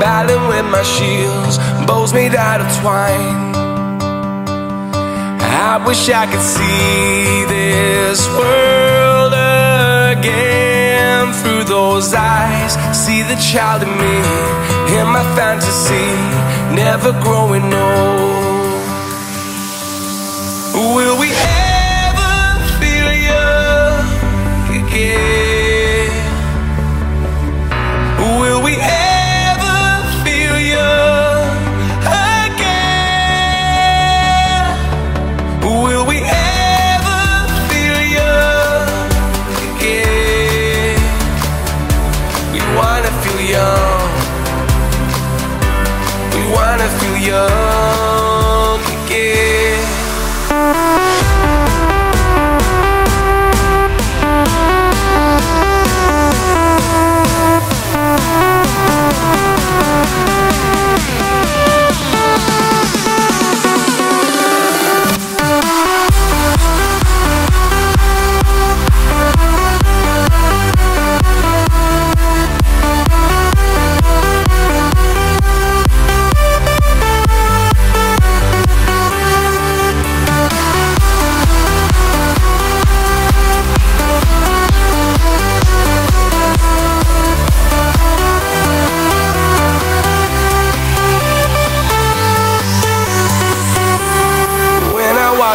battling with my shields, bows made out of twine. I wish I could see this world again through those eyes. See the child in me, in my fantasy, never growing old.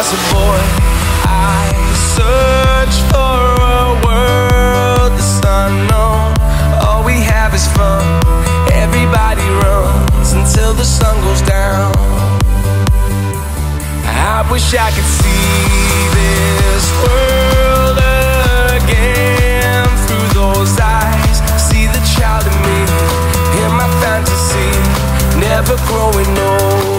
Was a boy, I searched for a world that's unknown. All we have is fun. Everybody runs until the sun goes down. I wish I could see this world again through those eyes. See the child in me, in my fantasy, never growing old.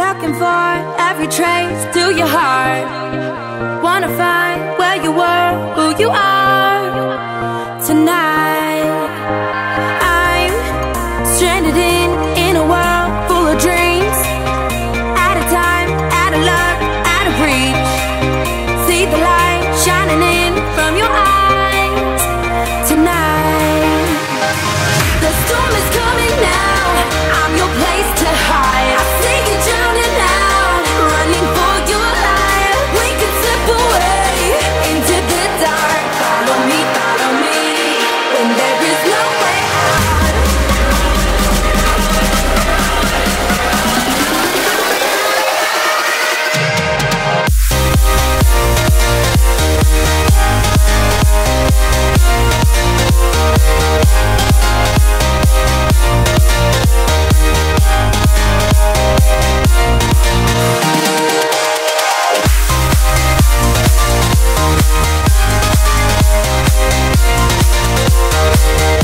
Looking for every trace to your heart. Wanna find where you were, who you are. Música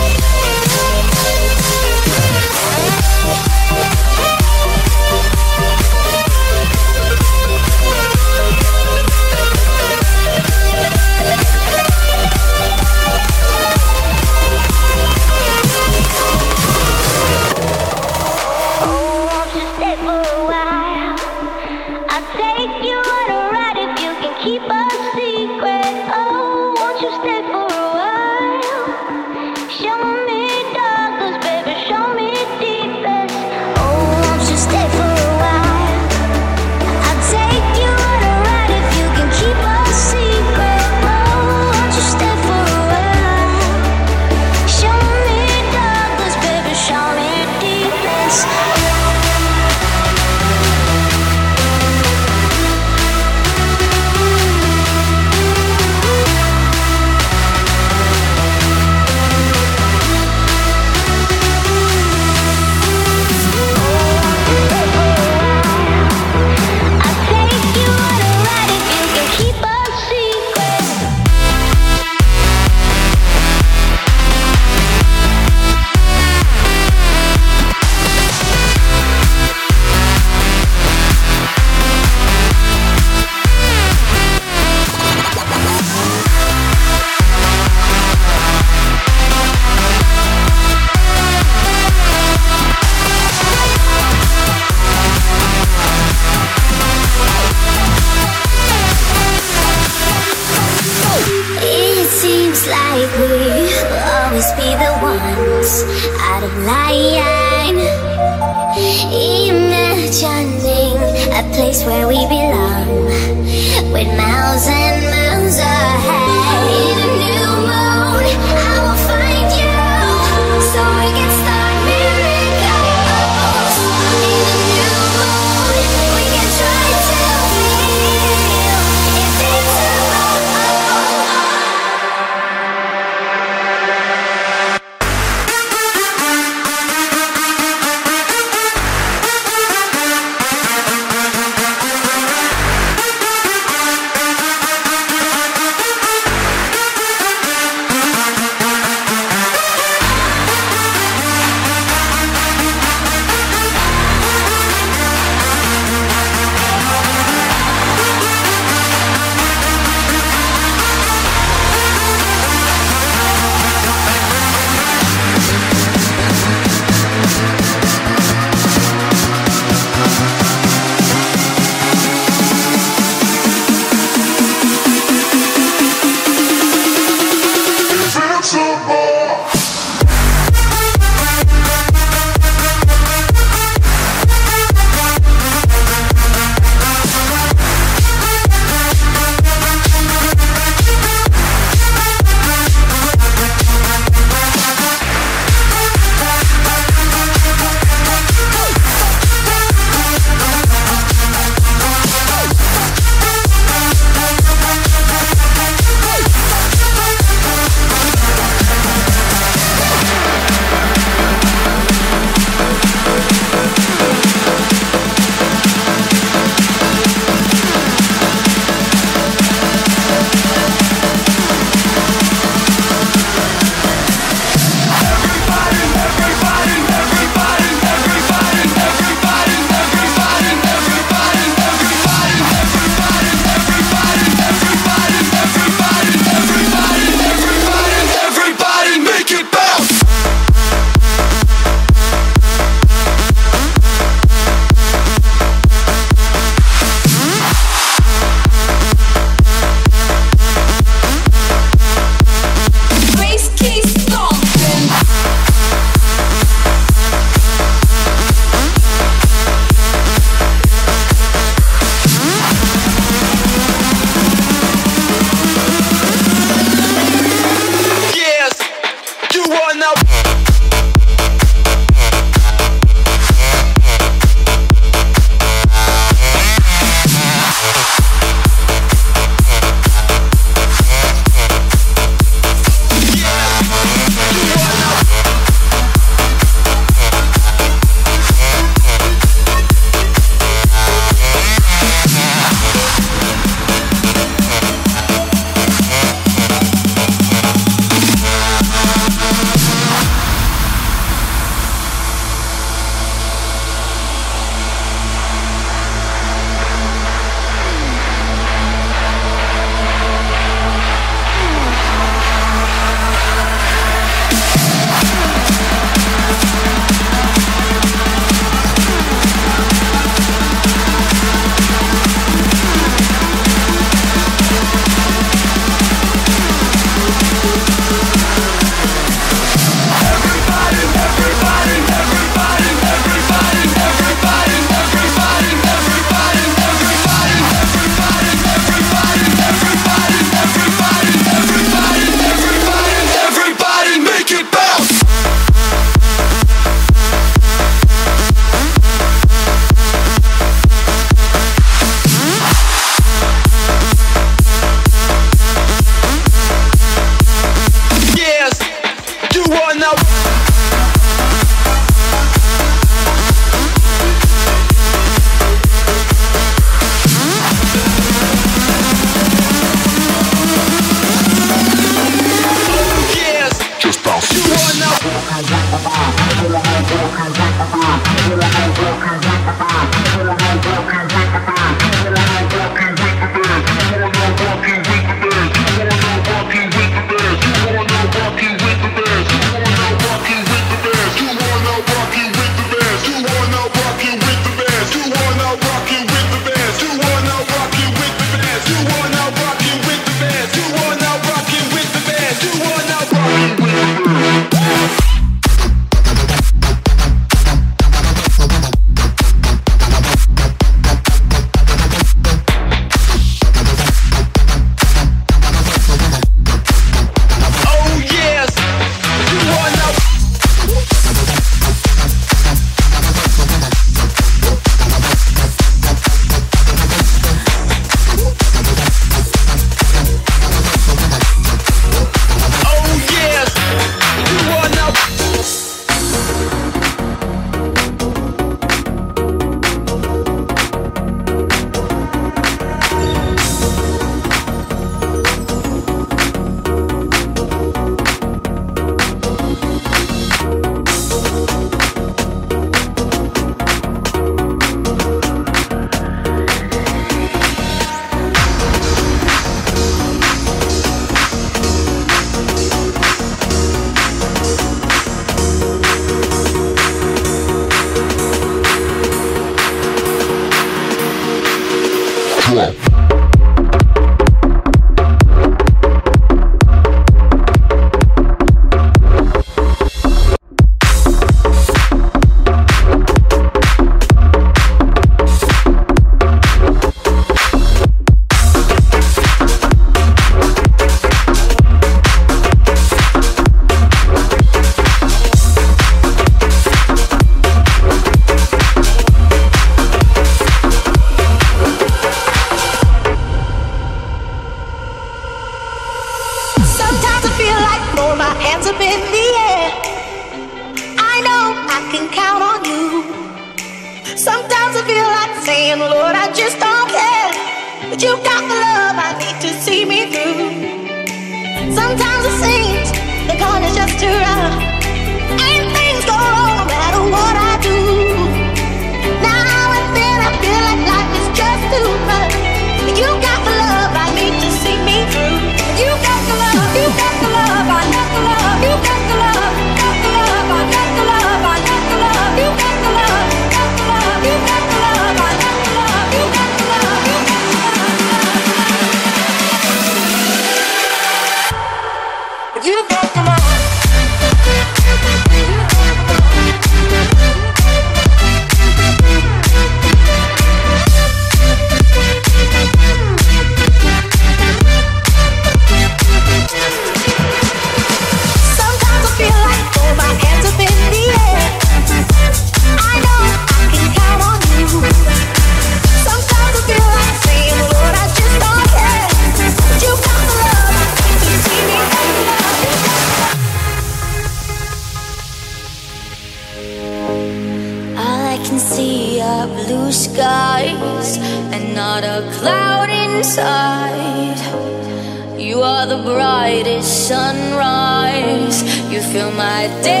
fill my day.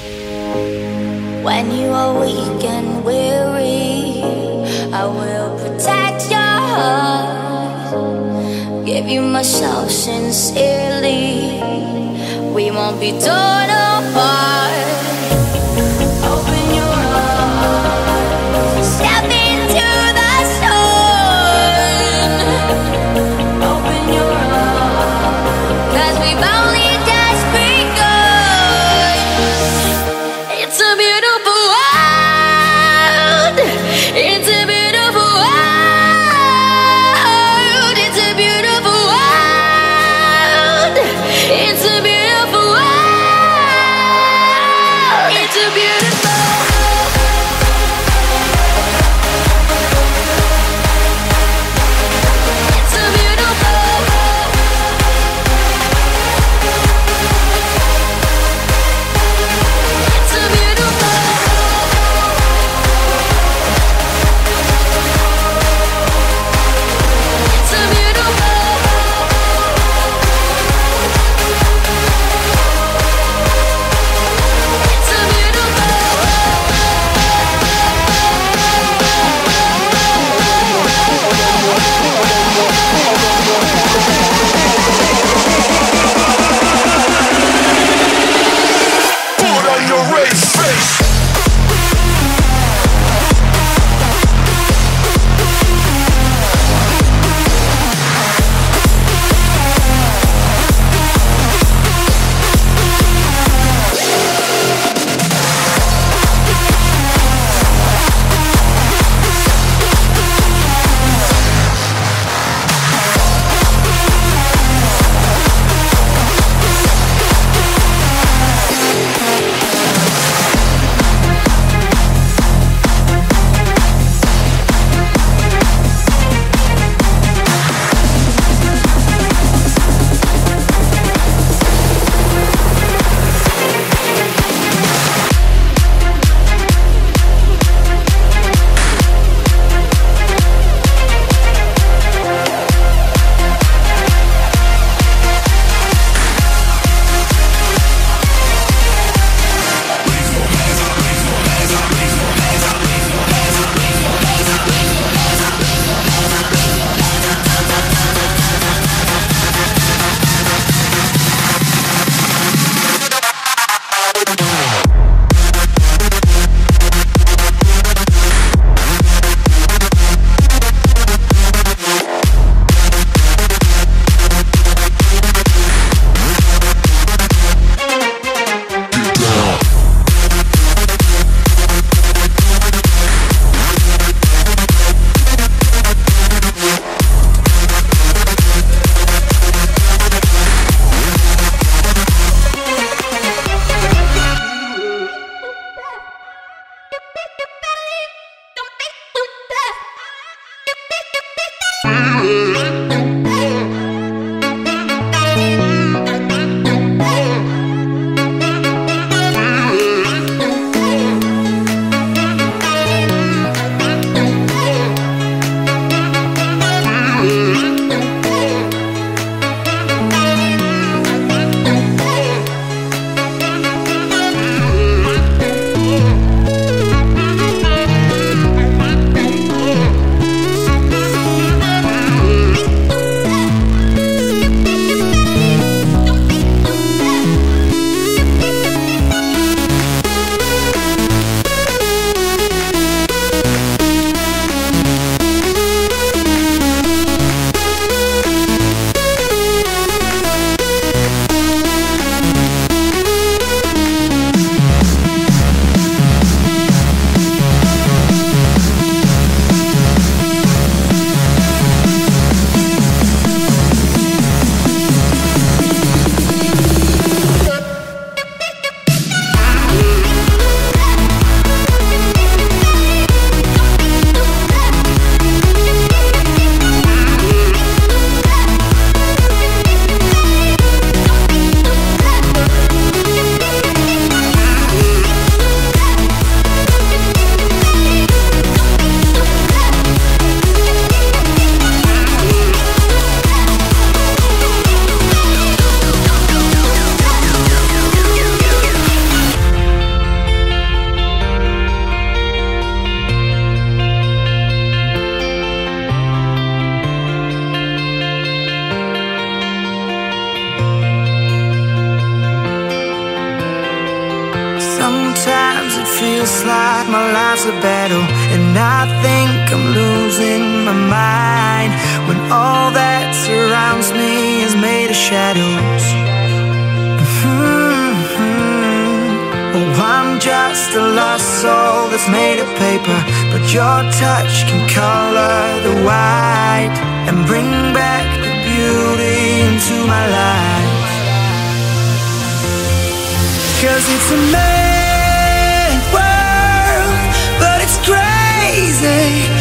When you are weak and weary, I will protect your heart. Give you myself sincerely. We won't be torn apart. But your touch can color the white And bring back the beauty into my life. Cause it's a mad world But it's crazy.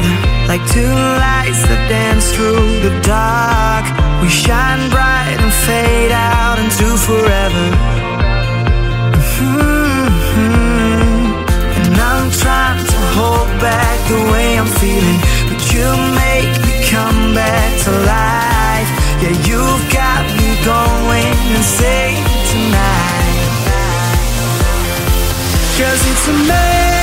together like two lights that dance through the dark. We shine bright and fade out into forever. Mm -hmm. And I'm trying to hold back the way I'm feeling, but you make me come back to life. Yeah, you've got me going insane tonight. Cause it's amazing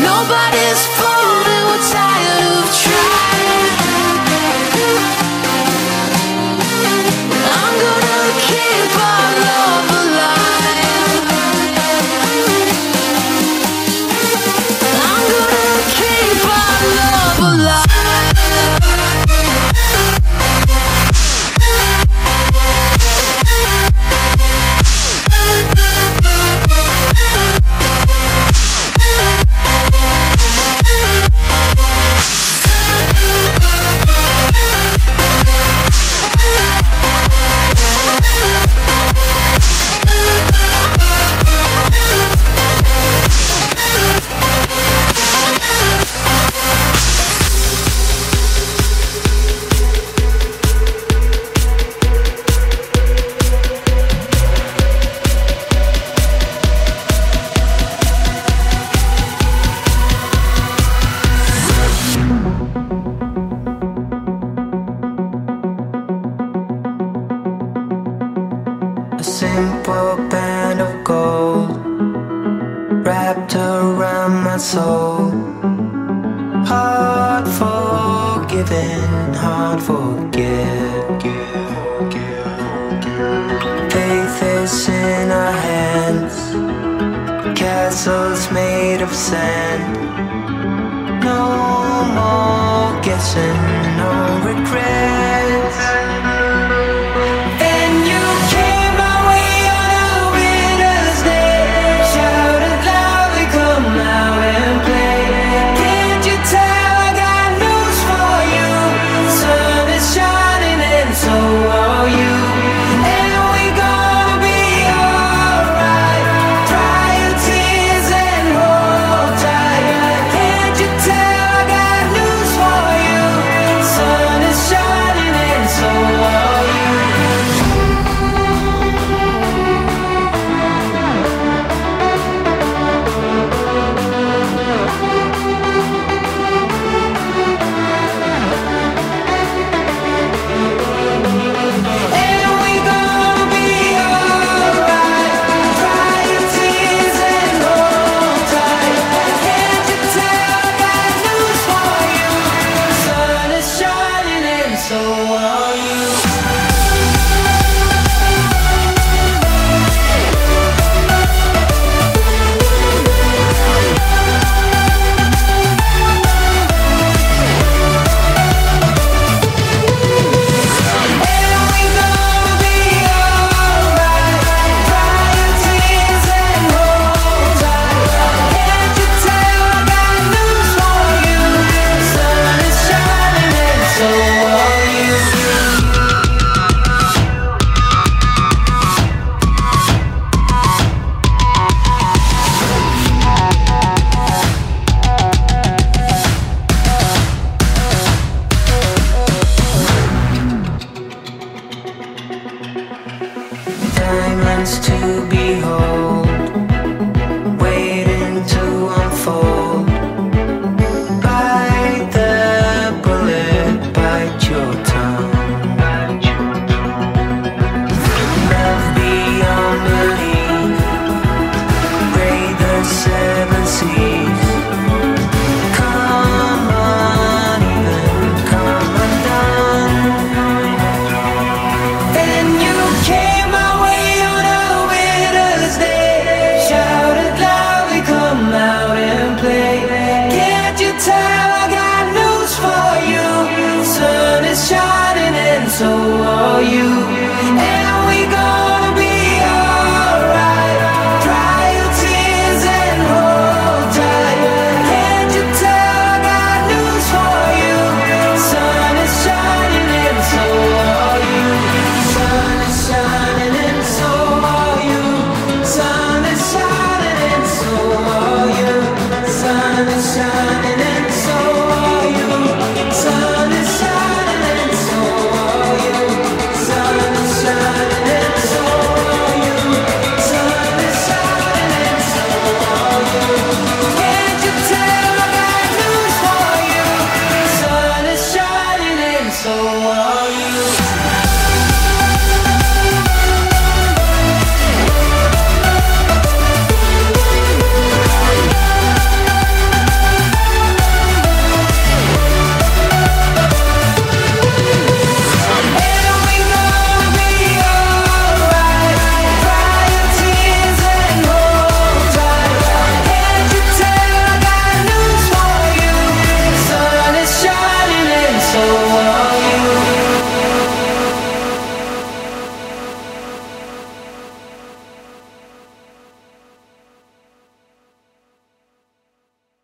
nobody's fault.